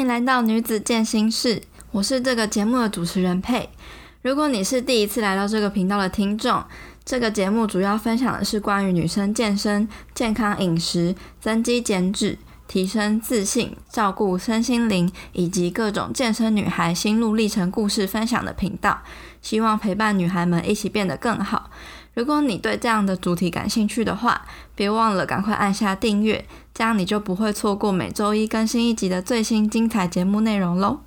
欢迎来到女子健心室，我是这个节目的主持人佩。如果你是第一次来到这个频道的听众，这个节目主要分享的是关于女生健身、健康饮食、增肌减脂、提升自信、照顾身心灵以及各种健身女孩心路历程故事分享的频道，希望陪伴女孩们一起变得更好。如果你对这样的主题感兴趣的话，别忘了赶快按下订阅，这样你就不会错过每周一更新一集的最新精彩节目内容喽。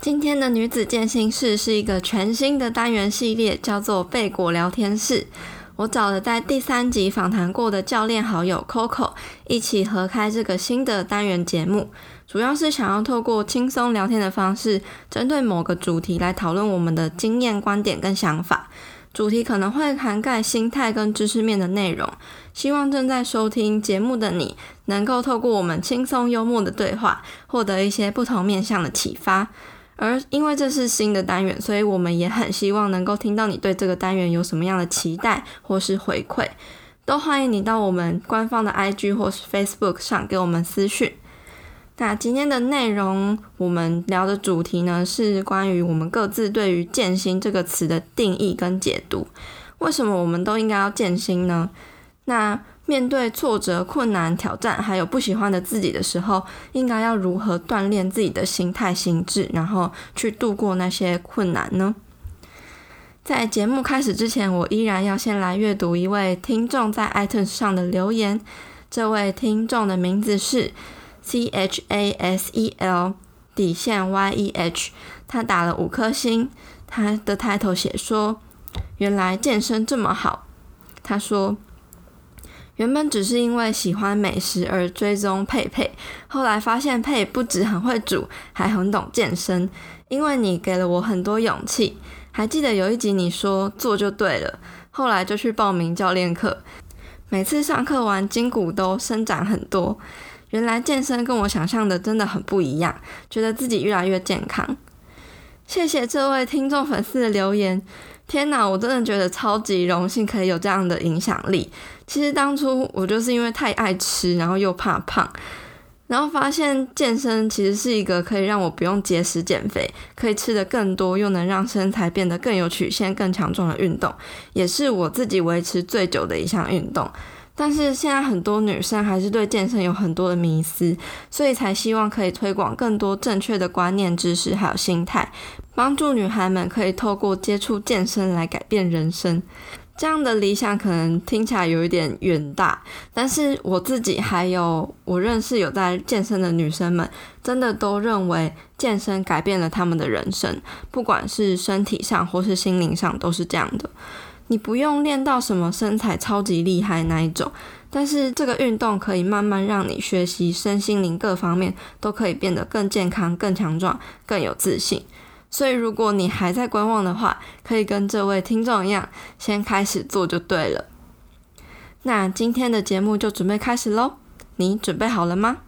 今天的女子健心室是一个全新的单元系列，叫做贝果聊天室。我找了在第三集访谈过的教练好友 Coco 一起合开这个新的单元节目，主要是想要透过轻松聊天的方式，针对某个主题来讨论我们的经验、观点跟想法。主题可能会涵盖心态跟知识面的内容，希望正在收听节目的你能够透过我们轻松幽默的对话，获得一些不同面向的启发。而因为这是新的单元，所以我们也很希望能够听到你对这个单元有什么样的期待或是回馈，都欢迎你到我们官方的 IG 或是 Facebook 上给我们私讯。那今天的内容，我们聊的主题呢，是关于我们各自对于“健心”这个词的定义跟解读。为什么我们都应该要健心呢？那面对挫折、困难、挑战，还有不喜欢的自己的时候，应该要如何锻炼自己的心态、心智，然后去度过那些困难呢？在节目开始之前，我依然要先来阅读一位听众在 iTunes 上的留言。这位听众的名字是。C H A S E L 底线 Y E H，他打了五颗星。他的 title 写说：“原来健身这么好。”他说：“原本只是因为喜欢美食而追踪佩佩，后来发现佩不只很会煮，还很懂健身。因为你给了我很多勇气。还记得有一集你说做就对了，后来就去报名教练课，每次上课完筋骨都伸展很多。”原来健身跟我想象的真的很不一样，觉得自己越来越健康。谢谢这位听众粉丝的留言，天哪，我真的觉得超级荣幸可以有这样的影响力。其实当初我就是因为太爱吃，然后又怕胖，然后发现健身其实是一个可以让我不用节食减肥，可以吃得更多，又能让身材变得更有曲线、更强壮的运动，也是我自己维持最久的一项运动。但是现在很多女生还是对健身有很多的迷思，所以才希望可以推广更多正确的观念、知识还有心态，帮助女孩们可以透过接触健身来改变人生。这样的理想可能听起来有一点远大，但是我自己还有我认识有在健身的女生们，真的都认为健身改变了她们的人生，不管是身体上或是心灵上都是这样的。你不用练到什么身材超级厉害那一种，但是这个运动可以慢慢让你学习身心灵各方面都可以变得更健康、更强壮、更有自信。所以如果你还在观望的话，可以跟这位听众一样，先开始做就对了。那今天的节目就准备开始喽，你准备好了吗？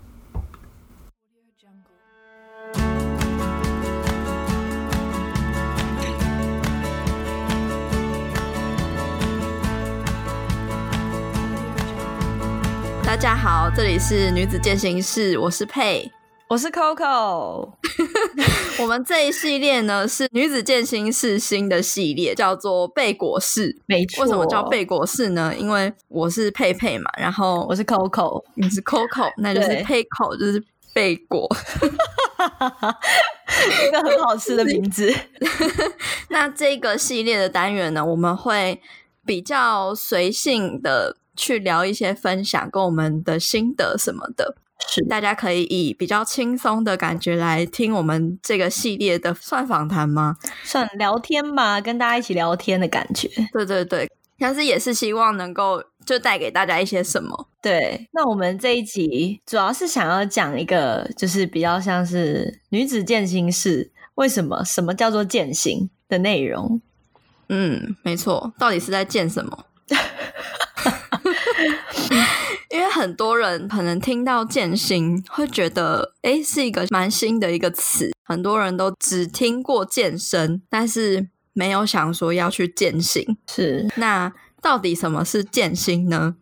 大家好，这里是女子健心室，我是佩，我是 Coco。我们这一系列呢是女子健心室新的系列，叫做贝果室。没错，为什么叫贝果室呢？因为我是佩佩嘛，然后我是 Coco，你是 Coco，那就是佩口，就是贝果，一个很好吃的名字。那这个系列的单元呢，我们会比较随性的。去聊一些分享，跟我们的心得什么的，是大家可以以比较轻松的感觉来听我们这个系列的算访谈吗？算聊天吧，跟大家一起聊天的感觉。对对对，但是也是希望能够就带给大家一些什么。对，那我们这一集主要是想要讲一个，就是比较像是女子健心室，为什么？什么叫做健心的内容？嗯，没错，到底是在健什么？因为很多人可能听到健心会觉得，诶，是一个蛮新的一个词。很多人都只听过健身，但是没有想说要去践行。是，那到底什么是健心呢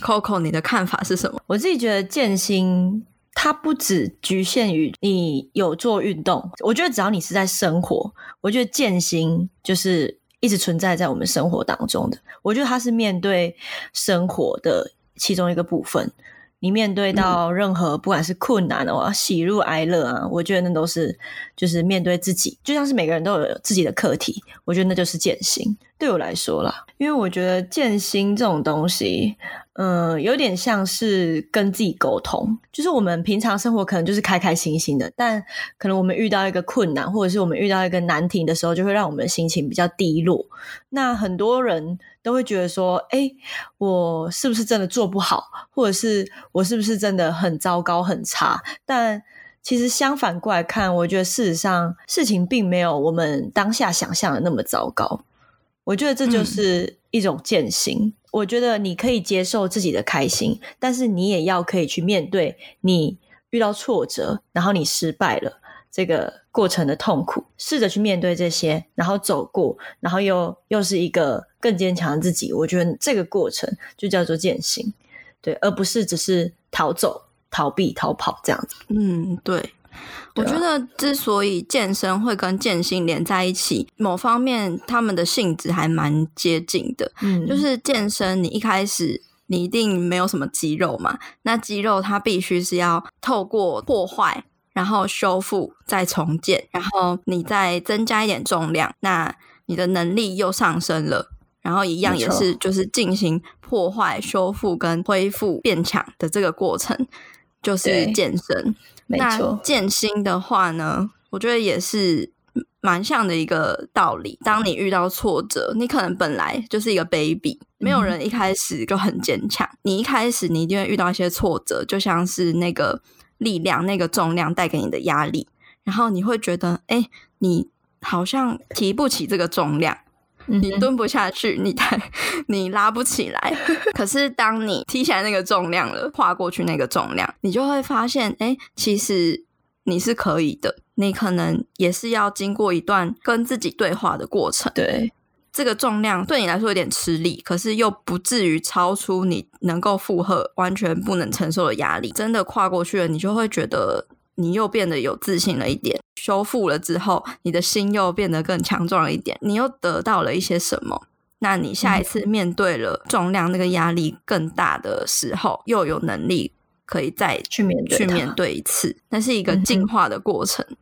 ？Coco，你的看法是什么？我自己觉得健心它不只局限于你有做运动，我觉得只要你是在生活，我觉得健心就是一直存在在我们生活当中的。我觉得它是面对生活的其中一个部分。你面对到任何不管是困难的话，喜怒哀乐啊，我觉得那都是就是面对自己，就像是每个人都有自己的课题，我觉得那就是健心。对我来说啦，因为我觉得健心这种东西，嗯、有点像是跟自己沟通，就是我们平常生活可能就是开开心心的，但可能我们遇到一个困难，或者是我们遇到一个难题的时候，就会让我们的心情比较低落。那很多人都会觉得说，哎，我是不是真的做不好，或者是我是不是真的很糟糕、很差？但其实相反过来看，我觉得事实上事情并没有我们当下想象的那么糟糕。我觉得这就是一种践行。嗯。我觉得你可以接受自己的开心，但是你也要可以去面对你遇到挫折，然后你失败了这个过程的痛苦，试着去面对这些，然后走过，然后又又是一个更坚强的自己。我觉得这个过程就叫做践行，对，而不是只是逃走、逃避、逃跑这样子。嗯，对。我觉得之所以健身会跟健心连在一起，某方面他们的性质还蛮接近的。嗯，就是健身，你一开始你一定没有什么肌肉嘛，那肌肉它必须是要透过破坏，然后修复，再重建，然后你再增加一点重量，那你的能力又上升了，然后一样也是就是进行破坏、修复跟恢复变强的这个过程，就是健身。没错，那健心的话呢，我觉得也是蛮像的一个道理。当你遇到挫折，你可能本来就是一个 baby，没有人一开始就很坚强。嗯。你一开始你一定会遇到一些挫折，就像是那个力量、那个重量带给你的压力，然后你会觉得，哎，你好像提不起这个重量。你蹲不下去，你抬，你拉不起来。可是当你踢起来那个重量了，跨过去那个重量，你就会发现，哎，其实你是可以的。你可能也是要经过一段跟自己对话的过程。对，这个重量对你来说有点吃力，可是又不至于超出你能够负荷、完全不能承受的压力。真的跨过去了，你就会觉得。你又变得有自信了一点，修复了之后，你的心又变得更强壮了一点，你又得到了一些什么？那你下一次面对了重量那个压力更大的时候，又有能力可以再去面对去面对一次，那是一个进化的过程。嗯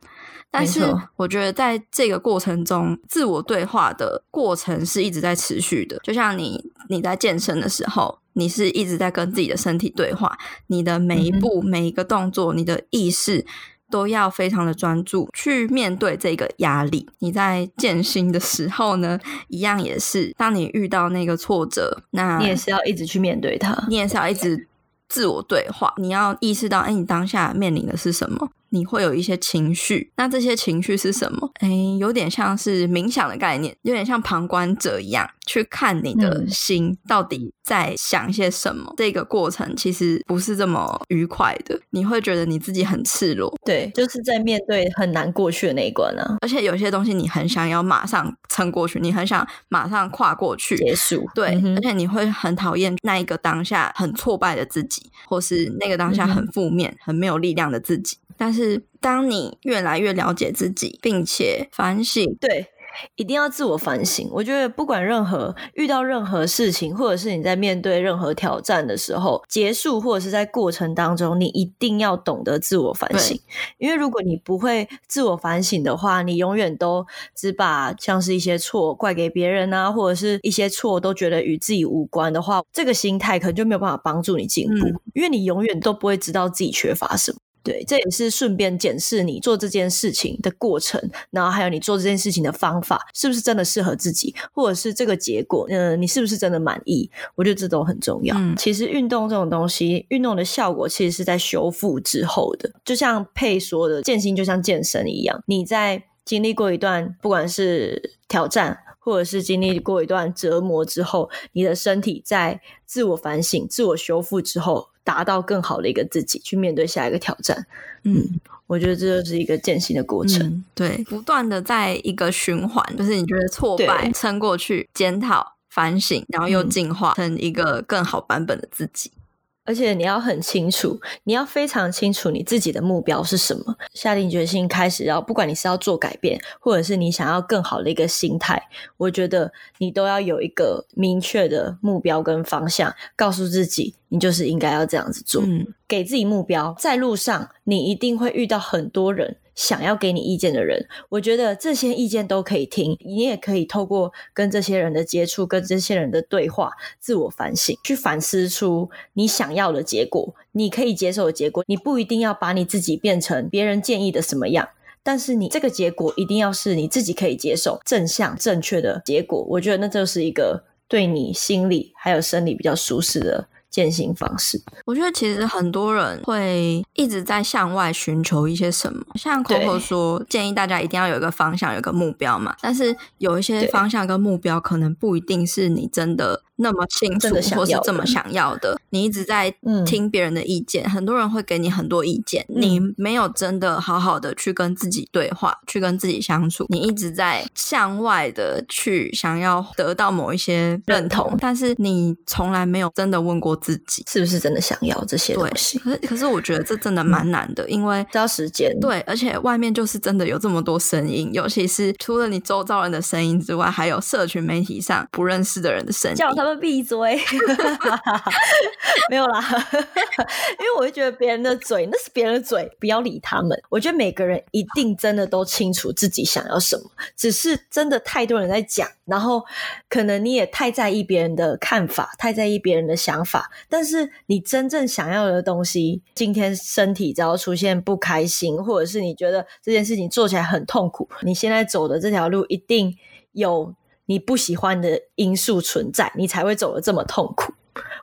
但是我觉得在这个过程中，自我对话的过程是一直在持续的。就像你你在健身的时候，你是一直在跟自己的身体对话，你的每一步、嗯、每一个动作，你的意识都要非常的专注去面对这个压力。你在健心的时候呢，一样也是，当你遇到那个挫折，那你也是要一直去面对它，你也是要一直自我对话，你要意识到，哎，你当下面临的是什么？你会有一些情绪，那这些情绪是什么？哎，有点像是冥想的概念，有点像旁观者一样去看你的心到底在想些什么。嗯。这个过程其实不是这么愉快的，你会觉得你自己很赤裸，对，就是在面对很难过去的那一关啊。而且有些东西你很想要马上撑过去，你很想马上跨过去结束，对，嗯。而且你会很讨厌那一个当下很挫败的自己，或是那个当下很负面、嗯、很没有力量的自己。但是，当你越来越了解自己，并且反省，对，一定要自我反省。我觉得，不管任何遇到任何事情，或者是你在面对任何挑战的时候，结束或者是在过程当中，你一定要懂得自我反省。因为如果你不会自我反省的话，你永远都只把像是一些错怪给别人啊，或者是一些错都觉得与自己无关的话，这个心态可能就没有办法帮助你进步，嗯，因为你永远都不会知道自己缺乏什么。对，这也是顺便检视你做这件事情的过程，然后还有你做这件事情的方法是不是真的适合自己，或者是这个结果，嗯、呃，你是不是真的满意？我觉得这都很重要。嗯，其实运动这种东西，运动的效果其实是在修复之后的，就像佩说的，健心就像健身一样，你在经历过一段不管是挑战，或者是经历过一段折磨之后，你的身体在自我反省、自我修复之后。达到更好的一个自己，去面对下一个挑战。嗯，我觉得这就是一个践行的过程。嗯、对，不断的在一个循环，就是你觉得挫败，撑过去，检讨、反省，然后又进化成一个更好版本的自己。而且你要很清楚，你要非常清楚你自己的目标是什么。下定决心开始要，不管你是要做改变，或者是你想要更好的一个心态，我觉得你都要有一个明确的目标跟方向，告诉自己你就是应该要这样子做。嗯，给自己目标，在路上你一定会遇到很多人。想要给你意见的人，我觉得这些意见都可以听，你也可以透过跟这些人的接触、跟这些人的对话，自我反省，去反思出你想要的结果，你可以接受的结果。你不一定要把你自己变成别人建议的什么样，但是你这个结果一定要是你自己可以接受、正向、正确的结果。我觉得那就是一个对你心理还有生理比较舒适的。践行方式，我觉得其实很多人会一直在向外寻求一些什么，像 Coco 说，建议大家一定要有一个方向，有一个目标嘛。但是有一些方向跟目标，可能不一定是你真的那么清楚，或是这么想要的。你一直在听别人的意见，嗯，很多人会给你很多意见，你没有真的好好的去跟自己对话，去跟自己相处。你一直在向外的去想要得到某一些认同，但是你从来没有真的问过。自己是不是真的想要这些东西？可是，可是我觉得这真的蛮难的，嗯、因为需要时间。对，而且外面就是真的有这么多声音，尤其是除了你周遭人的声音之外，还有社群媒体上不认识的人的声音，叫他们闭嘴。没有啦，因为我会觉得别人的嘴那是别人的嘴，不要理他们。我觉得每个人一定真的都清楚自己想要什么，只是真的太多人在讲，然后可能你也太在意别人的看法，太在意别人的想法。但是你真正想要的东西，今天身体只要出现不开心，或者是你觉得这件事情做起来很痛苦，你现在走的这条路一定有你不喜欢的因素存在，你才会走得这么痛苦。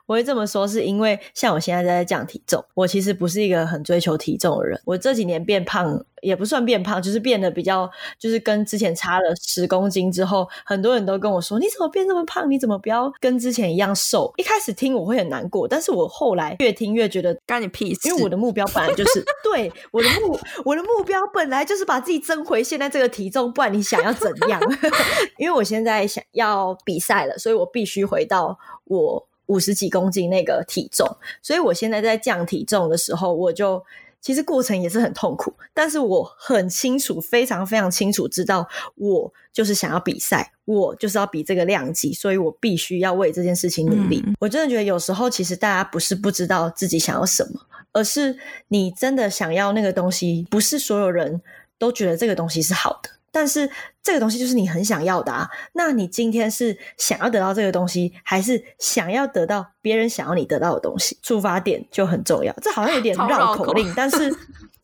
我会这么说，是因为像我现在在降体重，我其实不是一个很追求体重的人。我这几年变胖也不算变胖，就是变得比较，就是跟之前差了十公斤之后，很多人都跟我说：“你怎么变这么胖？你怎么不要跟之前一样瘦？”一开始听我会很难过，但是我后来越听越觉得干你屁事，因为我的目标本来就是 对我的目我的目标本来就是把自己增回现在这个体重，不然你想要怎样？因为我现在想要比赛了，所以我必须回到我。五十几公斤那个体重，所以我现在在降体重的时候，我就其实过程也是很痛苦，但是我很清楚，非常非常清楚知道，我就是想要比赛，我就是要比这个量级，所以我必须要为这件事情努力。嗯。我真的觉得有时候其实大家不是不知道自己想要什么，而是你真的想要那个东西，不是所有人都觉得这个东西是好的。但是这个东西就是你很想要的啊，那你今天是想要得到这个东西，还是想要得到别人想要你得到的东西？出发点就很重要。这好像有点 绕口令，但是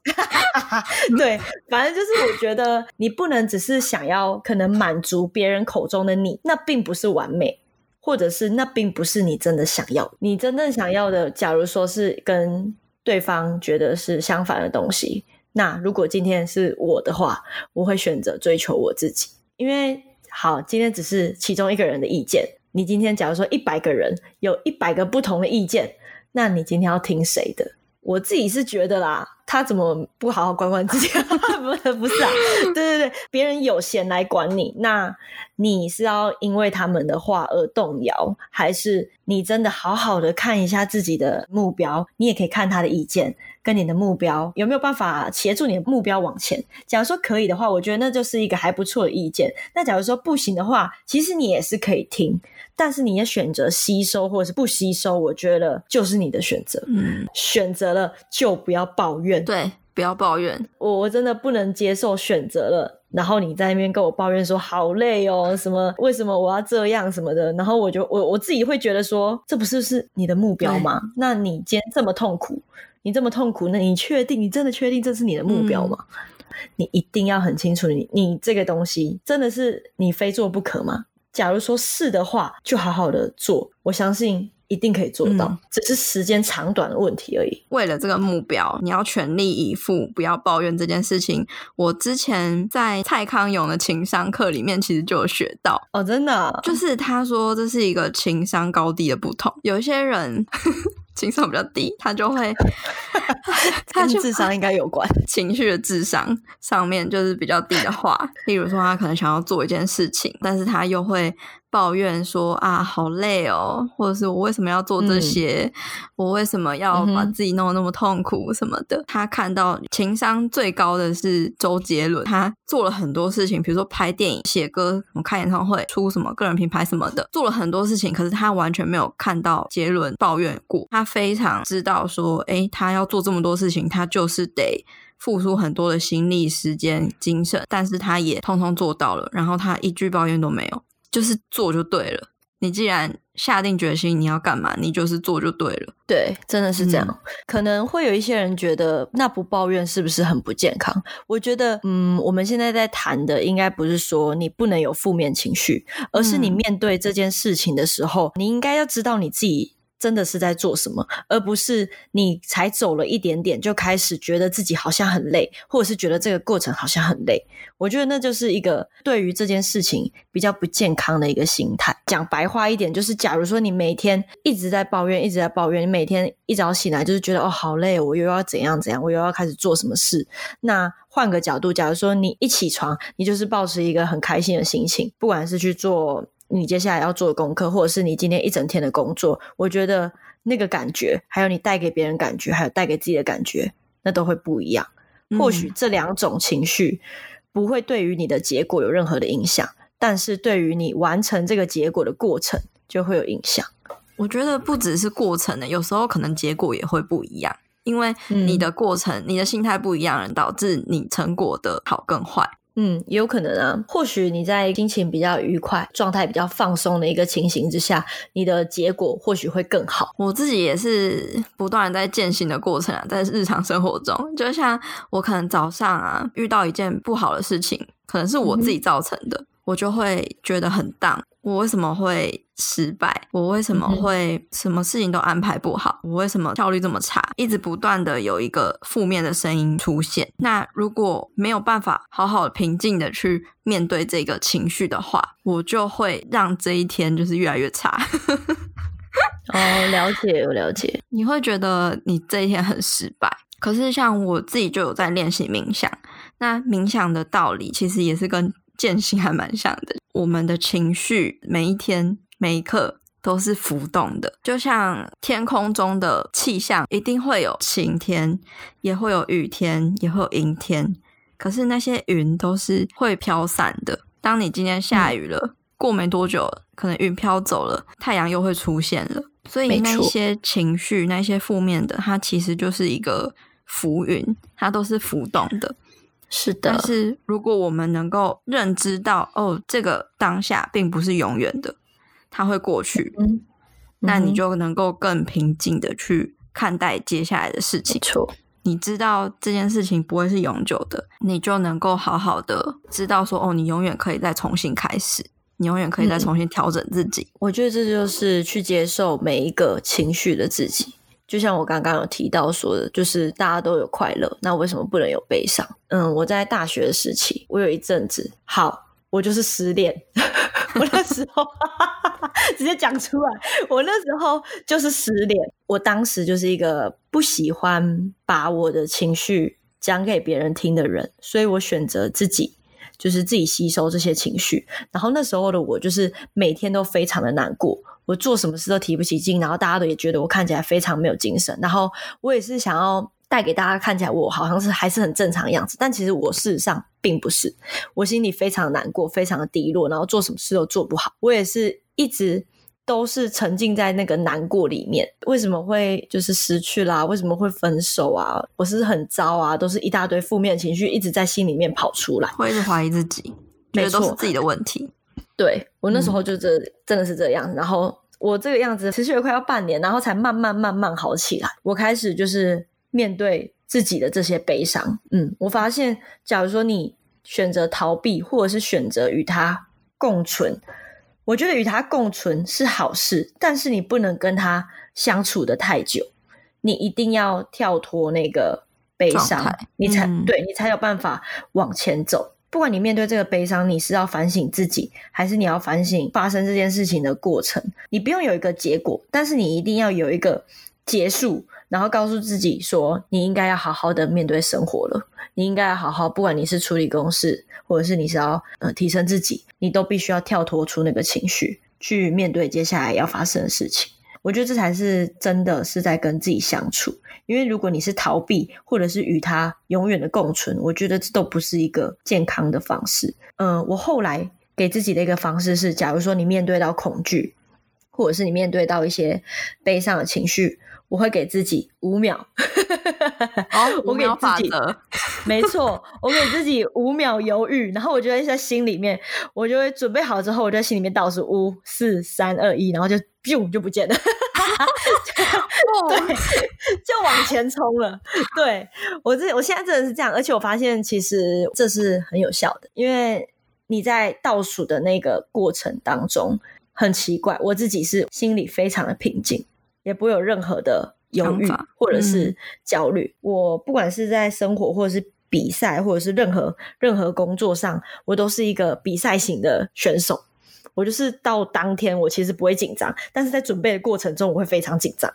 对，反正就是我觉得你不能只是想要可能满足别人口中的你，那并不是完美，或者是那并不是你真的想要。你真正想要的，假如说是跟对方觉得是相反的东西。那如果今天是我的话，我会选择追求我自己，因为好，今天只是其中一个人的意见。你今天假如说一百个人有一百个不同的意见，那你今天要听谁的？我自己是觉得啦，他怎么不好好管管自己？不是不是啊，对对对，别人有闲来管你，那你是要因为他们的话而动摇，还是你真的好好的看一下自己的目标？你也可以看他的意见。跟你的目标有没有办法协助你的目标往前？假如说可以的话，我觉得那就是一个还不错的意见。那假如说不行的话，其实你也是可以听，但是你也选择吸收或者是不吸收，我觉得就是你的选择。嗯，选择了就不要抱怨，对，不要抱怨。我我真的不能接受选择了，然后你在那边跟我抱怨说好累哦，什么为什么我要这样什么的，然后我就我我自己会觉得说，这不是是你的目标吗？那你今天这么痛苦。你这么痛苦，那你确定？你真的确定这是你的目标吗？嗯、你一定要很清楚你，你你这个东西真的是你非做不可吗？假如说是的话，就好好的做，我相信一定可以做到，嗯、只是时间长短的问题而已。为了这个目标，你要全力以赴，不要抱怨这件事情。我之前在蔡康永的情商课里面，其实就有学到哦，真的、啊，就是他说这是一个情商高低的不同，有一些人。情商比较低，他就会 他跟智商应该有关，情绪的智商上面就是比较低的话，例如说他可能想要做一件事情，但是他又会。抱怨说啊，好累哦，或者是我为什么要做这些？嗯、我为什么要把自己弄得那么痛苦什么的？嗯、他看到情商最高的是周杰伦，他做了很多事情，比如说拍电影、写歌、什么开演唱会、出什么个人品牌什么的，做了很多事情。可是他完全没有看到杰伦抱怨过。他非常知道说，诶，他要做这么多事情，他就是得付出很多的心力、时间、精神，但是他也通通做到了，然后他一句抱怨都没有。就是做就对了。你既然下定决心你要干嘛，你就是做就对了。对，真的是这样。嗯、可能会有一些人觉得，那不抱怨是不是很不健康？我觉得，嗯，我们现在在谈的应该不是说你不能有负面情绪，而是你面对这件事情的时候，嗯、你应该要知道你自己。真的是在做什么，而不是你才走了一点点就开始觉得自己好像很累，或者是觉得这个过程好像很累。我觉得那就是一个对于这件事情比较不健康的一个心态。讲白话一点，就是假如说你每天一直在抱怨，一直在抱怨，你每天一早醒来就是觉得哦好累，我又要怎样怎样，我又要开始做什么事。那换个角度，假如说你一起床，你就是抱持一个很开心的心情，不管是去做。你接下来要做的功课，或者是你今天一整天的工作，我觉得那个感觉，还有你带给别人感觉，还有带给自己的感觉，那都会不一样。或许这两种情绪不会对于你的结果有任何的影响，但是对于你完成这个结果的过程就会有影响。我觉得不只是过程的，有时候可能结果也会不一样，因为你的过程、嗯、你的心态不一样，导致你成果的好跟坏。嗯，也有可能啊。或许你在心情比较愉快、状态比较放松的一个情形之下，你的结果或许会更好。我自己也是不断在践行的过程啊，在日常生活中，就像我可能早上啊遇到一件不好的事情，可能是我自己造成的。嗯我就会觉得很 down，我为什么会失败？我为什么会什么事情都安排不好？我为什么效率这么差？一直不断的有一个负面的声音出现。那如果没有办法好好平静的去面对这个情绪的话，我就会让这一天就是越来越差。哦，了解，我了解。你会觉得你这一天很失败，可是像我自己就有在练习冥想。那冥想的道理其实也是跟渐行还蛮像的，我们的情绪每一天每一刻都是浮动的，就像天空中的气象，一定会有晴天，也会有雨天，也会有阴天。可是那些云都是会飘散的。当你今天下雨了，嗯、过没多久，可能云飘走了，太阳又会出现了。所以那些情绪，那些负面的，它其实就是一个浮云，它都是浮动的。是的，但是如果我们能够认知到，哦，这个当下并不是永远的，它会过去，那你就能够更平静的去看待接下来的事情。没错，你知道这件事情不会是永久的，你就能够好好的知道说，哦，你永远可以再重新开始，你永远可以再重新调整自己。嗯，我觉得这就是去接受每一个情绪的自己。就像我刚刚有提到说的，就是大家都有快乐，那为什么不能有悲伤？嗯，我在大学的时期，我有一阵子，好，我就是失恋。我那时候 直接讲出来，我那时候就是失恋。我当时就是一个不喜欢把我的情绪讲给别人听的人，所以我选择自己，就是自己吸收这些情绪。然后那时候的我，就是每天都非常的难过。我做什么事都提不起劲，然后大家都也觉得我看起来非常没有精神，然后我也是想要带给大家看起来我好像是还是很正常的样子，但其实我事实上并不是，我心里非常难过，非常的低落，然后做什么事都做不好，我也是一直都是沉浸在那个难过里面。为什么会就是失去啦？为什么会分手啊？我是很糟啊，都是一大堆负面情绪一直在心里面跑出来，会一直怀疑自己，觉得都是自己的问题。对，我那时候就这、嗯、真的是这样，然后我这个样子持续了快要半年，然后才慢慢慢慢好起来。我开始就是面对自己的这些悲伤，嗯，我发现，假如说你选择逃避，或者是选择与他共存，我觉得与他共存是好事，但是你不能跟他相处的太久，你一定要跳脱那个悲伤，你才、嗯、对你才有办法往前走。不管你面对这个悲伤，你是要反省自己，还是你要反省发生这件事情的过程，你不用有一个结果，但是你一定要有一个结束，然后告诉自己说，你应该要好好的面对生活了，你应该要好好，不管你是处理公事，或者是你是要呃提升自己，你都必须要跳脱出那个情绪，去面对接下来要发生的事情。我觉得这才是真的是在跟自己相处，因为如果你是逃避，或者是与他永远的共存，我觉得这都不是一个健康的方式。嗯、我后来给自己的一个方式是，假如说你面对到恐惧，或者是你面对到一些悲伤的情绪，我会给自己五秒。我给自己，没错，我给自己五秒犹豫，然后我就会在心里面，我就会准备好之后，我就在心里面倒数五、四、三、二、一，然后就咻就不见了，对，就往前冲了。对，我这我现在真的是这样，而且我发现其实这是很有效的，因为你在倒数的那个过程当中，很奇怪，我自己是心里非常的平静，也不会有任何的。犹豫或者是焦虑，嗯，我不管是在生活或者是比赛，或者是任何任何工作上，我都是一个比赛型的选手。我就是到当天，我其实不会紧张，但是在准备的过程中，我会非常紧张。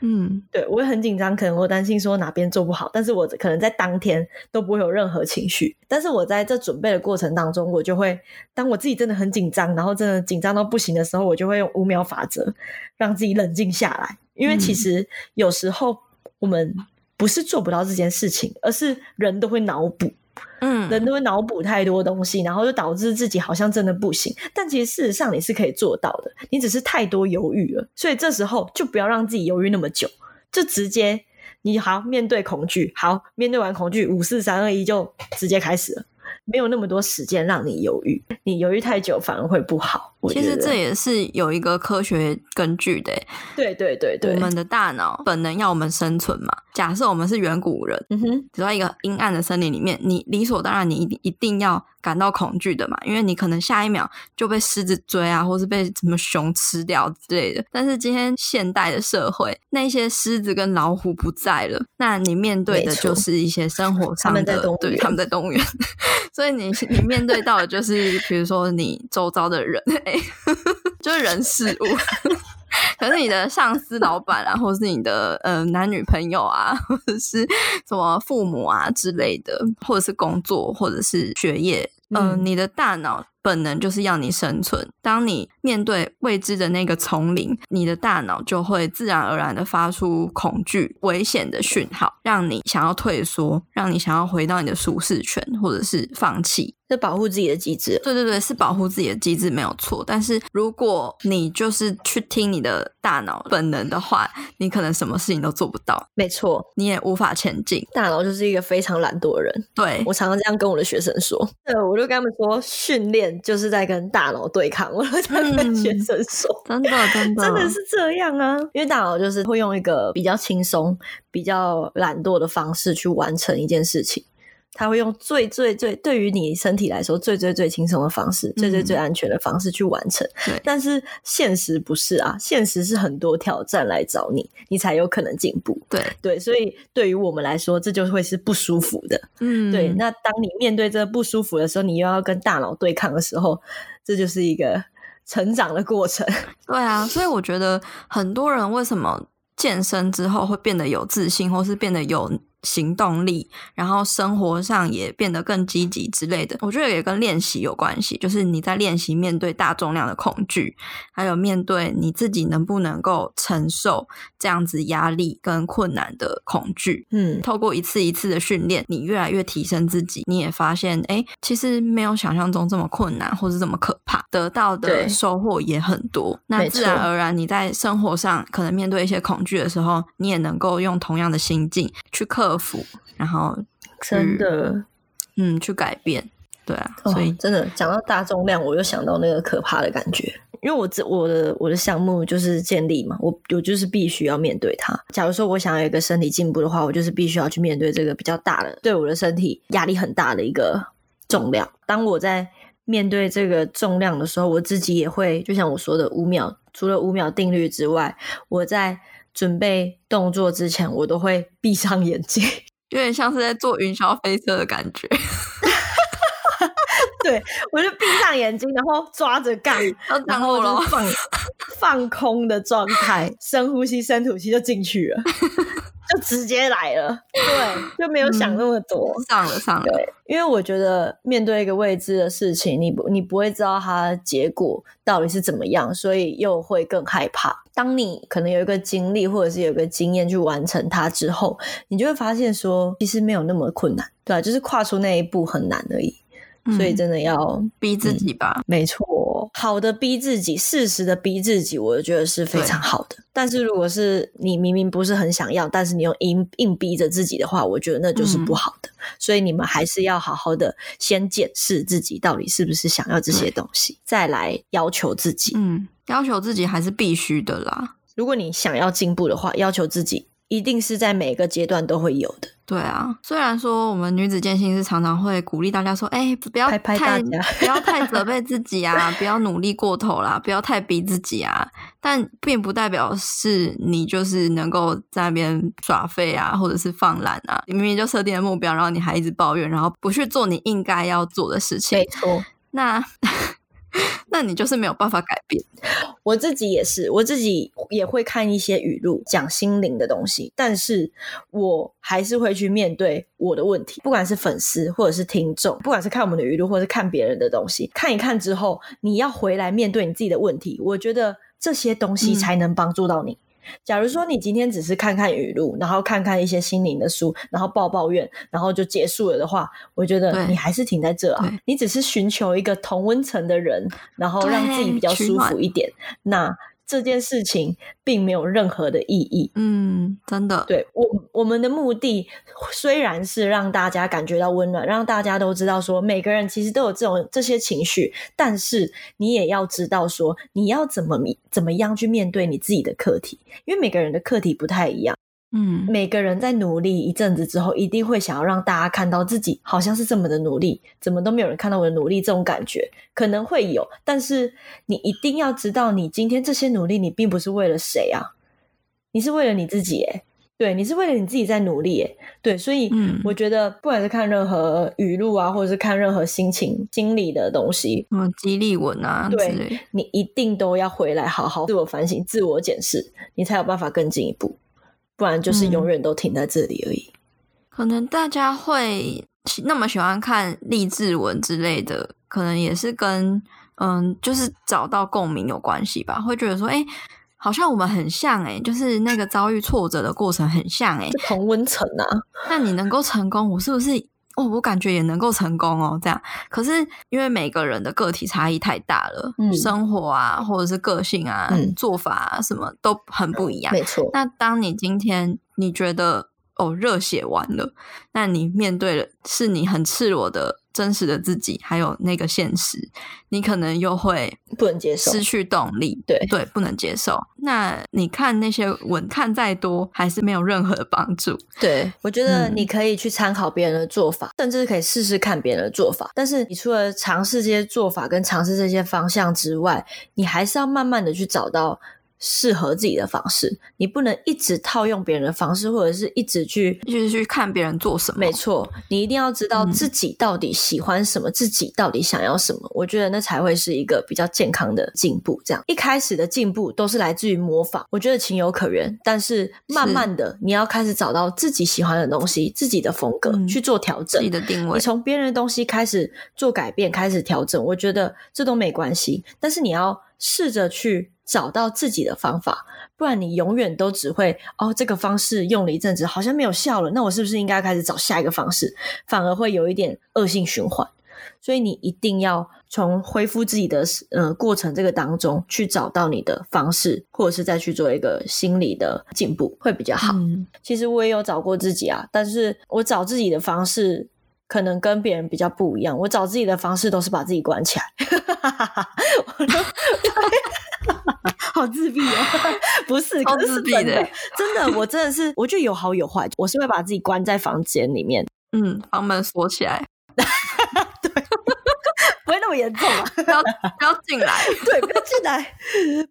嗯，对，我会很紧张，可能我担心说哪边做不好，但是我可能在当天都不会有任何情绪。但是我在这准备的过程当中，我就会当我自己真的很紧张，然后真的紧张到不行的时候，我就会用五秒法则让自己冷静下来。因为其实有时候我们不是做不到这件事情，而是人都会脑补。嗯，人都会脑补太多东西，然后就导致自己好像真的不行。但其实事实上你是可以做到的，你只是太多犹豫了。所以这时候就不要让自己犹豫那么久，就直接你好面对恐惧，好面对完恐惧，五四三二一就直接开始了。没有那么多时间让你犹豫，你犹豫太久反而会不好。其实这也是有一个科学根据的。对对对对，我们的大脑本能要我们生存嘛。假设我们是远古人，嗯哼，走到一个阴暗的森林里面，你理所当然，你一定一定要感到恐惧的嘛，因为你可能下一秒就被狮子追啊，或是被什么熊吃掉之类的。但是今天现代的社会，那些狮子跟老虎不在了，那你面对的就是一些生活上的，对，他们在动物园，所以你你面对到的就是，比如说你周遭的人。就是人事物，可是你的上司、老板啊，或是你的呃男女朋友啊，或者是什么父母啊之类的，或者是工作，或者是学业，嗯、呃，你的大脑。本能就是要你生存。当你面对未知的那个丛林，你的大脑就会自然而然的发出恐惧、危险的讯号，让你想要退缩，让你想要回到你的舒适圈，或者是放弃。是保护自己的机制。对对对，是保护自己的机制没有错。但是如果你就是去听你的大脑本能的话，你可能什么事情都做不到。没错，你也无法前进。大脑就是一个非常懒惰的人。对，我常常这样跟我的学生说。对，我就跟他们说训练。就是在跟大脑对抗，我都在跟学生说，真的，真的，真的是这样啊！因为大脑就是会用一个比较轻松、比较懒惰的方式去完成一件事情。他会用最最最对于你身体来说最最最轻松的方式，嗯、最最最安全的方式去完成。对，但是现实不是啊，现实是很多挑战来找你，你才有可能进步。对对，所以对于我们来说，这就会是不舒服的。嗯，对。那当你面对这个不舒服的时候，你又要跟大脑对抗的时候，这就是一个成长的过程。对啊，所以我觉得很多人为什么健身之后会变得有自信，或是变得有。行动力，然后生活上也变得更积极之类的，我觉得也跟练习有关系。就是你在练习面对大重量的恐惧，还有面对你自己能不能够承受这样子压力跟困难的恐惧。嗯，透过一次一次的训练，你越来越提升自己，你也发现，哎，其实没有想象中这么困难，或是这么可怕，得到的收获也很多。那自然而然，你在生活上可能面对一些恐惧的时候，你也能够用同样的心境去克服。然后真的，嗯，去改变，对啊，哦、所以真的讲到大重量，我又想到那个可怕的感觉，因为我这我的我的项目就是建立嘛，我我就是必须要面对它。假如说我想要有一个身体进步的话，我就是必须要去面对这个比较大的，对我的身体压力很大的一个重量。当我在面对这个重量的时候，我自己也会，就像我说的五秒，除了五秒定律之外，我在。准备动作之前，我都会闭上眼睛，有点像是在做云霄飞车的感觉。对，我就闭上眼睛，然后抓着杠，然后就放 放空的状态，深呼吸、深吐气就进去了。就直接来了，对，就没有想那么多，嗯、上了上了。对，因为我觉得面对一个未知的事情，你不你不会知道它的结果到底是怎么样，所以又会更害怕。当你可能有一个经历或者是有一个经验去完成它之后，你就会发现说，其实没有那么困难，对啊，就是跨出那一步很难而已。所以真的要、嗯、逼自己吧，嗯、没错，好的逼自己，适时的逼自己，我觉得是非常好的。但是如果是你明明不是很想要，但是你用硬硬逼着自己的话，我觉得那就是不好的。嗯、所以你们还是要好好的先检视自己到底是不是想要这些东西，再来要求自己。嗯，要求自己还是必须的啦。如果你想要进步的话，要求自己。一定是在每个阶段都会有的。对啊，虽然说我们女子健心是常常会鼓励大家说，哎，不要太不要太责备自己啊，不要努力过头啦，不要太逼自己啊。但并不代表是你就是能够在那边耍废啊，或者是放懒啊。你明明就设定了目标，然后你还一直抱怨，然后不去做你应该要做的事情。没错。那。那你就是没有办法改变。我自己也是，我自己也会看一些语录，讲心灵的东西，但是我还是会去面对我的问题。不管是粉丝或者是听众，不管是看我们的语录或者是看别人的东西，看一看之后，你要回来面对你自己的问题。我觉得这些东西才能帮助到你。嗯假如说你今天只是看看语录，然后看看一些心灵的书，然后抱抱怨，然后就结束了的话，我觉得你还是停在这啊。你只是寻求一个同温层的人，然后让自己比较舒服一点。那。这件事情并没有任何的意义。嗯，真的。对，我我们的目的虽然是让大家感觉到温暖，让大家都知道说每个人其实都有这种这些情绪，但是你也要知道说你要怎么怎么样去面对你自己的课题，因为每个人的课题不太一样。嗯，每个人在努力一阵子之后，一定会想要让大家看到自己好像是这么的努力，怎么都没有人看到我的努力，这种感觉可能会有。但是你一定要知道，你今天这些努力，你并不是为了谁啊，你是为了你自己诶。对，你是为了你自己在努力哎。对，所以我觉得，不管是看任何语录啊，或者是看任何心情、心理的东西，嗯，激励文啊，对，你一定都要回来好好自我反省、自我检视，你才有办法更进一步。不然就是永远都停在这里而已。嗯，可能大家会那么喜欢看励志文之类的，可能也是跟嗯，就是找到共鸣有关系吧。会觉得说，哎，好像我们很像，哎，就是那个遭遇挫折的过程很像，哎，同温层啊。那你能够成功，我是不是？哦，我感觉也能够成功哦，这样。可是因为每个人的个体差异太大了，嗯，生活啊，或者是个性啊，嗯，做法啊，什么都很不一样。没错。那当你今天你觉得哦，热血完了，那你面对的是你很赤裸的。真实的自己，还有那个现实，你可能又会不能接受，失去动力。对对，不能接受。那你看那些文，看再多，还是没有任何的帮助。对，我觉得你可以去参考别人的做法，嗯、甚至可以试试看别人的做法。但是，你除了尝试这些做法跟尝试这些方向之外，你还是要慢慢的去找到。适合自己的方式，你不能一直套用别人的方式，或者是一直去一直去看别人做什么。没错，你一定要知道自己到底喜欢什么，嗯、自己到底想要什么。我觉得那才会是一个比较健康的进步。这样一开始的进步都是来自于模仿，我觉得情有可原。但是慢慢的，你要开始找到自己喜欢的东西，自己的风格、嗯、去做调整，自己的定位。你从别人的东西开始做改变，开始调整，我觉得这都没关系。但是你要试着去。找到自己的方法，不然你永远都只会哦，这个方式用了一阵子，好像没有效了，那我是不是应该开始找下一个方式？反而会有一点恶性循环。所以你一定要从恢复自己的呃过程这个当中去找到你的方式，或者是再去做一个心理的进步，会比较好。嗯，其实我也有找过自己啊，但是我找自己的方式可能跟别人比较不一样。我找自己的方式都是把自己关起来。我都好自闭哦，不是，超自闭的，的，真的，我真的是，我觉得有好有坏。我是会把自己关在房间里面，嗯，房门锁起来，对，不会那么严重啊，不要不要进来，对，不要进来，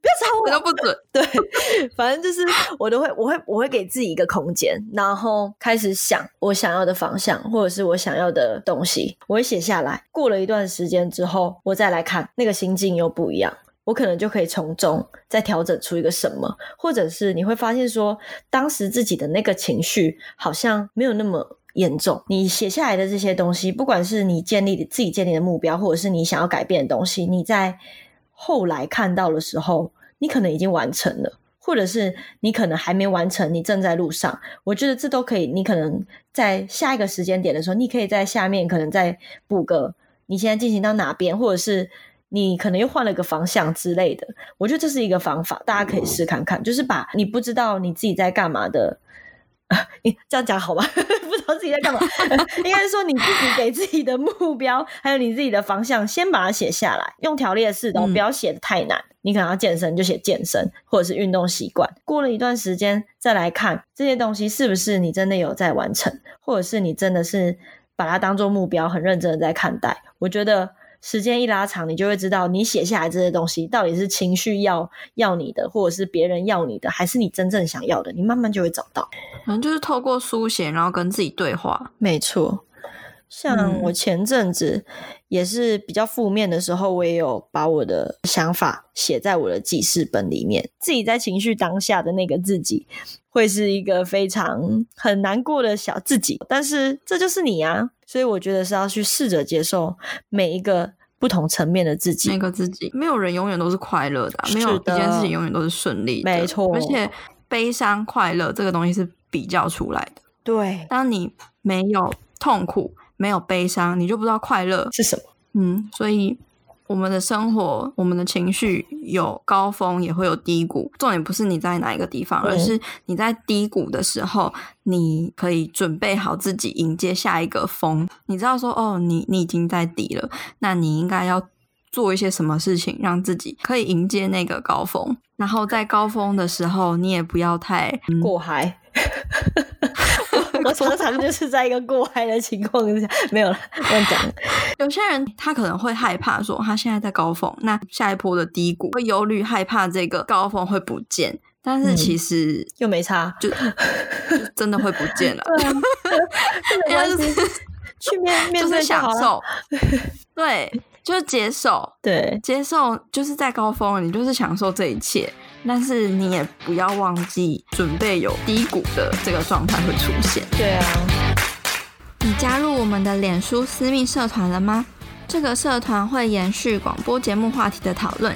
不要吵我，都不准，对，反正就是我都会，我会，我会给自己一个空间，然后开始想我想要的方向，或者是我想要的东西，我会写下来。过了一段时间之后，我再来看，那个心境又不一样。我可能就可以从中再调整出一个什么，或者是你会发现说，当时自己的那个情绪好像没有那么严重。你写下来的这些东西，不管是你建立自己建立的目标，或者是你想要改变的东西，你在后来看到的时候，你可能已经完成了，或者是你可能还没完成，你正在路上。我觉得这都可以，你可能在下一个时间点的时候，你可以在下面可能再补个你现在进行到哪边，或者是。你可能又换了个方向之类的，我觉得这是一个方法，大家可以试看看。就是把你不知道你自己在干嘛的，这样讲好吧？不知道自己在干嘛，应该是说你自己给自己的目标，还有你自己的方向，先把它写下来，用条列式的，不要写的太难。嗯、你可能要健身，就写健身，或者是运动习惯。过了一段时间再来看这些东西，是不是你真的有在完成，或者是你真的是把它当做目标，很认真的在看待。我觉得。时间一拉长，你就会知道，你写下来这些东西到底是情绪要要你的，或者是别人要你的，还是你真正想要的。你慢慢就会找到。可能就是透过书写，然后跟自己对话。没错，像我前阵子也是比较负面的时候，我也有把我的想法写在我的记事本里面。自己在情绪当下的那个自己，会是一个非常很难过的小自己，但是这就是你啊。所以我觉得是要去试着接受每一个不同层面的自己，那个自己，没有人永远都是快乐的，啊，没有一件事情永远都是顺利的，没错。而且悲伤、快乐这个东西是比较出来的。对，当你没有痛苦、没有悲伤，你就不知道快乐是什么。嗯，所以。我们的生活，我们的情绪有高峰，也会有低谷。重点不是你在哪一个地方，而是你在低谷的时候，你可以准备好自己迎接下一个峰。你知道说，哦，你你已经在底了，那你应该要做一些什么事情，让自己可以迎接那个高峰。然后在高峰的时候，你也不要太、嗯、过嗨。我通常就是在一个过嗨的情况之下，没有了乱讲。有些人他可能会害怕说，他现在在高峰，那下一波的低谷会忧虑，害怕这个高峰会不见。但是其实、嗯、又没差，就，就真的会不见了。去面面对就是享受，对，就是接受，对，接受就是在高峰，你就是享受这一切。但是你也不要忘记，准备有低谷的这个状态会出现。对啊，你加入我们的脸书私密社团了吗？这个社团会延续广播节目话题的讨论。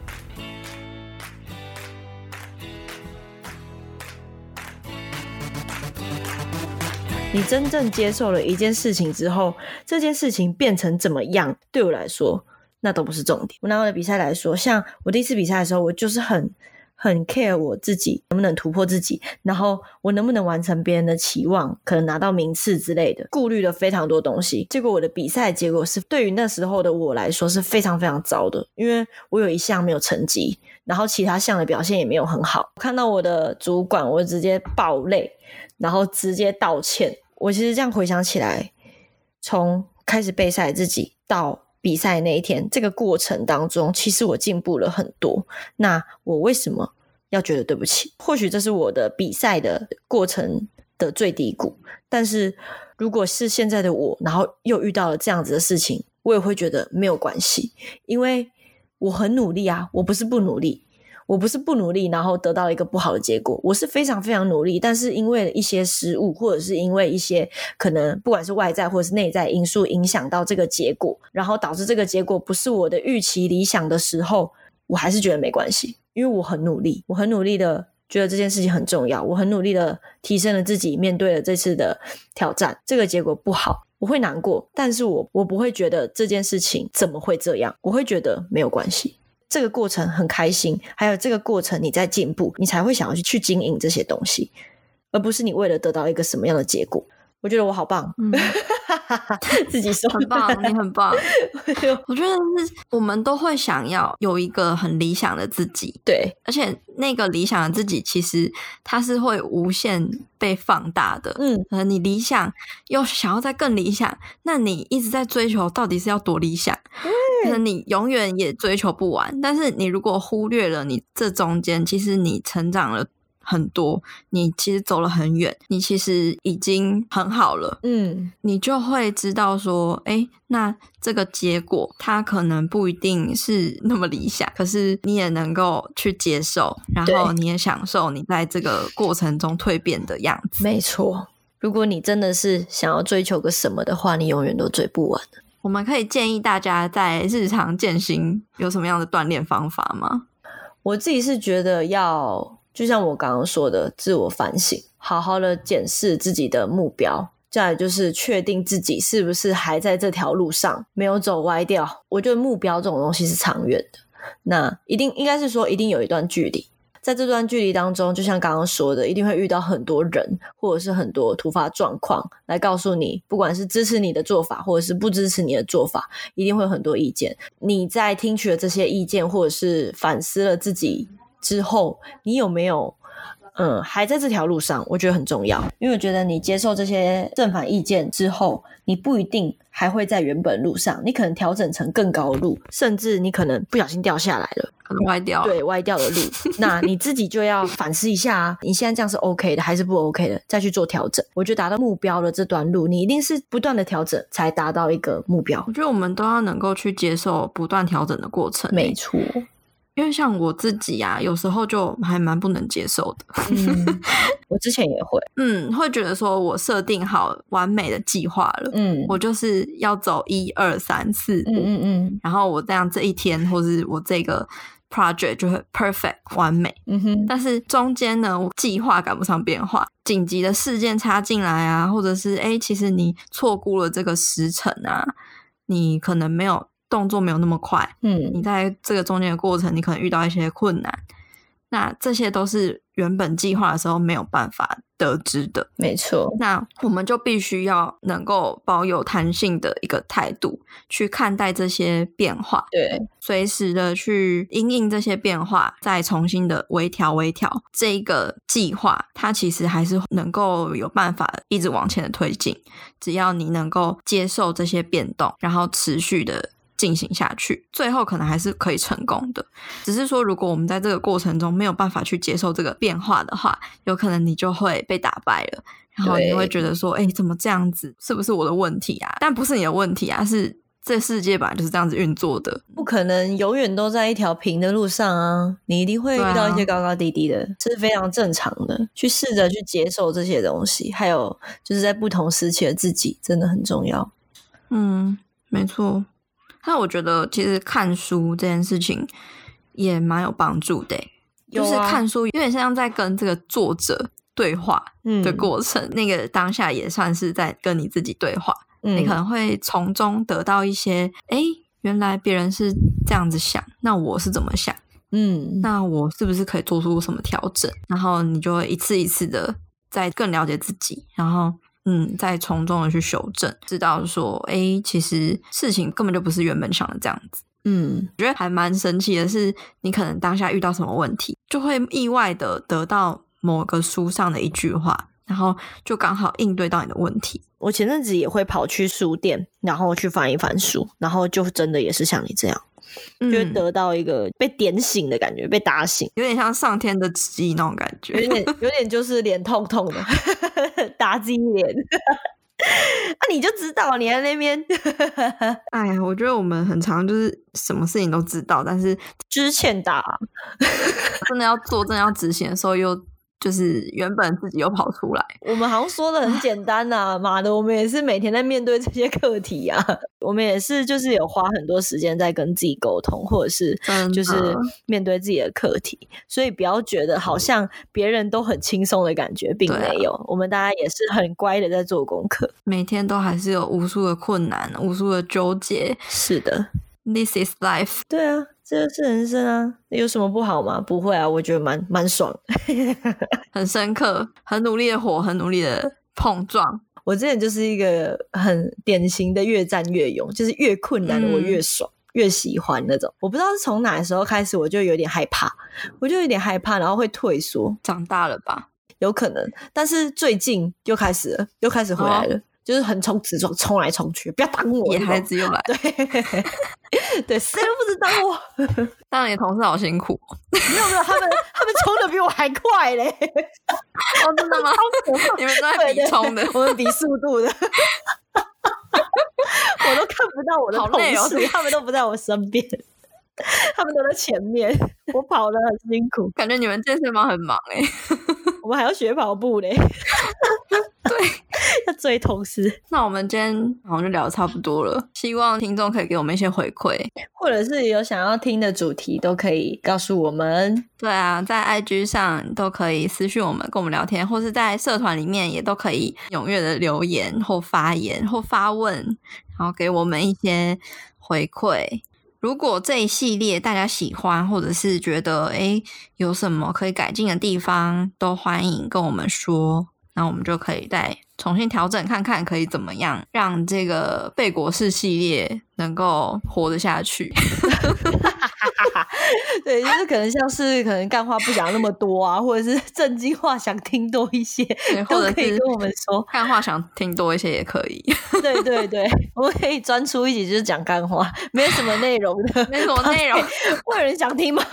你真正接受了一件事情之后，这件事情变成怎么样，对我来说那都不是重点。我拿我的比赛来说，像我第一次比赛的时候，我就是很很 care 我自己能不能突破自己，然后我能不能完成别人的期望，可能拿到名次之类的，顾虑了非常多东西。结果我的比赛结果是对于那时候的我来说是非常非常糟的，因为我有一项没有成绩，然后其他项的表现也没有很好。看到我的主管，我直接爆泪。然后直接道歉。我其实这样回想起来，从开始备赛自己到比赛那一天，这个过程当中，其实我进步了很多。那我为什么要觉得对不起？或许这是我的比赛的过程的最低谷。但是如果是现在的我，然后又遇到了这样子的事情，我也会觉得没有关系，因为我很努力啊，我不是不努力。我不是不努力，然后得到一个不好的结果。我是非常非常努力，但是因为一些失误，或者是因为一些可能不管是外在或者是内在因素影响到这个结果，然后导致这个结果不是我的预期理想的时候，我还是觉得没关系，因为我很努力，我很努力的觉得这件事情很重要，我很努力的提升了自己，面对了这次的挑战。这个结果不好，我会难过，但是我我不会觉得这件事情怎么会这样，我会觉得没有关系。这个过程很开心，还有这个过程你在进步，你才会想要去去经营这些东西，而不是你为了得到一个什么样的结果。我觉得我好棒，嗯、自己说很棒，你很棒。我觉得是我们都会想要有一个很理想的自己，对，而且那个理想的自己其实它是会无限被放大的。嗯，可能你理想又想要再更理想，那你一直在追求，到底是要多理想？嗯，可能你永远也追求不完。但是你如果忽略了你这中间，其实你成长了。很多，你其实走了很远，你其实已经很好了，嗯，你就会知道说，哎，那这个结果它可能不一定是那么理想，可是你也能够去接受，然后你也享受你在这个过程中蜕变的样子。没错，如果你真的是想要追求个什么的话，你永远都追不完。我们可以建议大家在日常践行有什么样的锻炼方法吗？我自己是觉得要。就像我刚刚说的，自我反省，好好的检视自己的目标，再来就是确定自己是不是还在这条路上没有走歪掉。我觉得目标这种东西是长远的，那一定应该是说一定有一段距离，在这段距离当中，就像刚刚说的，一定会遇到很多人或者是很多突发状况来告诉你，不管是支持你的做法，或者是不支持你的做法，一定会有很多意见。你在听取了这些意见，或者是反思了自己。之后，你有没有嗯还在这条路上？我觉得很重要，因为我觉得你接受这些正反意见之后，你不一定还会在原本路上，你可能调整成更高的路，甚至你可能不小心掉下来了，可能歪掉，对，歪掉的路，那你自己就要反思一下啊，你现在这样是 OK 的还是不 OK 的，再去做调整。我觉得达到目标的这段路，你一定是不断的调整才达到一个目标。我觉得我们都要能够去接受不断调整的过程，没错。因为像我自己呀、啊，有时候就还蛮不能接受的。嗯，我之前也会，嗯，会觉得说我设定好完美的计划了，嗯，我就是要走一二三四嗯，嗯嗯，然后我这样这一天或是我这个 project 就会 perfect 完美，嗯哼。但是中间呢，我计划赶不上变化，紧急的事件插进来啊，或者是哎，其实你错估了这个时辰啊，你可能没有。动作没有那么快，嗯，你在这个中间的过程，你可能遇到一些困难，那这些都是原本计划的时候没有办法得知的，没错。那我们就必须要能够保有弹性的一个态度去看待这些变化，对，随时的去因应这些变化，再重新的微调微调这一个计划，它其实还是能够有办法一直往前的推进，只要你能够接受这些变动，然后持续的。进行下去，最后可能还是可以成功的。只是说，如果我们在这个过程中没有办法去接受这个变化的话，有可能你就会被打败了。然后你会觉得说：“哎，怎么这样子？是不是我的问题啊？”但不是你的问题啊，是这世界本来就是这样子运作的，不可能永远都在一条平的路上啊！你一定会遇到一些高高低低的，这是非常正常的。去试着去接受这些东西，还有就是在不同时期的自己，真的很重要。嗯，没错。那我觉得，其实看书这件事情也蛮有帮助的，就是看书有点像在跟这个作者对话的过程，嗯、那个当下也算是在跟你自己对话。嗯、你可能会从中得到一些，哎，原来别人是这样子想，那我是怎么想？嗯，那我是不是可以做出什么调整？然后你就会一次一次的在更了解自己，然后。嗯，再从中的去修正，知道说，哎，其实事情根本就不是原本想的这样子。嗯，我觉得还蛮神奇的是，你可能当下遇到什么问题，就会意外的得到某个书上的一句话，然后就刚好应对到你的问题。我前阵子也会跑去书店，然后去翻一翻书，然后就真的也是像你这样。就会得到一个被点醒的感觉，被打醒，有点像上天的旨意那种感觉，有点 有点就是脸痛痛的，打自己脸，啊，你就知道你在那边，哎呀，我觉得我们很常就是什么事情都知道，但是就是欠打，真的要做，真的要执行的时候又。就是原本自己又跑出来，我们好像说的很简单呐、啊，妈的，我们也是每天在面对这些课题啊，我们也是就是有花很多时间在跟自己沟通，或者是就是。面对自己的课题，所以不要觉得好像别人都很轻松的感觉，并没有，啊、我们大家也是很乖的在做功课，每天都还是有无数的困难，无数的纠结，是的，This is life，对啊。这就是人生啊，有什么不好吗？不会啊，我觉得蛮蛮爽，很深刻，很努力的火，很努力的碰撞。我之前就是一个很典型的越战越勇，就是越困难的我越爽，嗯、越喜欢那种。我不知道是从哪时候开始，我就有点害怕，我就有点害怕，然后会退缩。长大了吧？有可能，但是最近又开始了，又开始回来了。哦就是横冲直撞，冲来冲去，不要挡我！野孩子又来，对对，谁都不知道我。当然，你同事好辛苦。没有没有，他们他们冲的比我还快嘞！哦，真的吗？你们都在比冲的，我们比速度的。我都看不到我的同事，哦、他们都不在我身边，他们都在前面。我跑的很辛苦，感觉你们健身房很忙哎。我们还要学跑步嘞。对，要追同事。那我们今天好像就聊得差不多了，希望听众可以给我们一些回馈，或者是有想要听的主题都可以告诉我们。对啊，在 IG 上都可以私讯我们，跟我们聊天，或是在社团里面也都可以踊跃的留言或发言或发问，然后给我们一些回馈。如果这一系列大家喜欢，或者是觉得诶有什么可以改进的地方，都欢迎跟我们说。那我们就可以再重新调整看看，可以怎么样让这个贝果式系列能够活得下去。对，就是可能像是可能干话不讲那么多啊，或者是正经话想听多一些，或者可以跟我们说干话想听多一些也可以。对对对，我们可以专出一集就是讲干话，没什么内容的，没什么内容，会有人想听吗？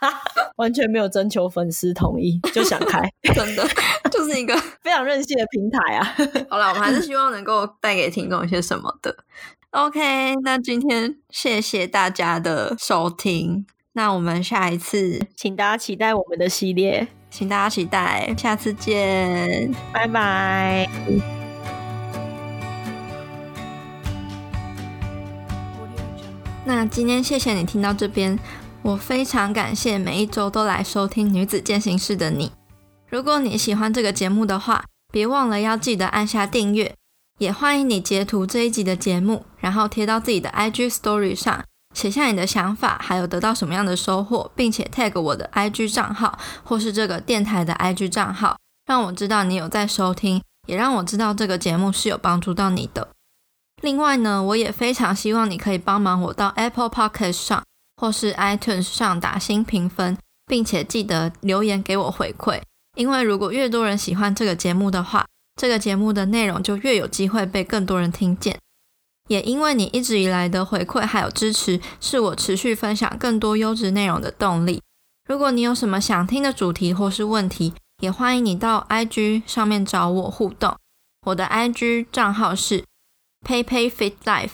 完全没有征求粉丝同意就想开，真的就是一个非常任性的平台啊！好了，我们还是希望能够带给听众一些什么的。OK，那今天谢谢大家的收听，那我们下一次请大家期待我们的系列，请大家期待，下次见，拜拜。那今天谢谢你听到这边，我非常感谢每一周都来收听女子健行室的你。如果你喜欢这个节目的话，别忘了要记得按下订阅。也欢迎你截图这一集的节目，然后贴到自己的 IG Story 上，写下你的想法，还有得到什么样的收获，并且 tag 我的 IG 账号或是这个电台的 IG 账号，让我知道你有在收听，也让我知道这个节目是有帮助到你的。另外呢，我也非常希望你可以帮忙我到 Apple Pocket 上或是 iTunes 上打新评分，并且记得留言给我回馈，因为如果越多人喜欢这个节目的话，这个节目的内容就越有机会被更多人听见，也因为你一直以来的回馈还有支持，是我持续分享更多优质内容的动力。如果你有什么想听的主题或是问题，也欢迎你到 IG 上面找我互动。我的 IG 账号是 PayPay Fit Life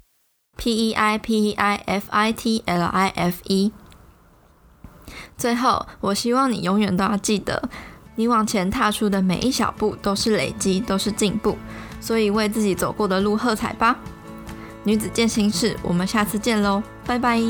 P E I P E I F I T L I F E。最后，我希望你永远都要记得。你往前踏出的每一小步都是累积，都是进步，所以为自己走过的路喝彩吧！女子健心室，我们下次见喽，拜拜。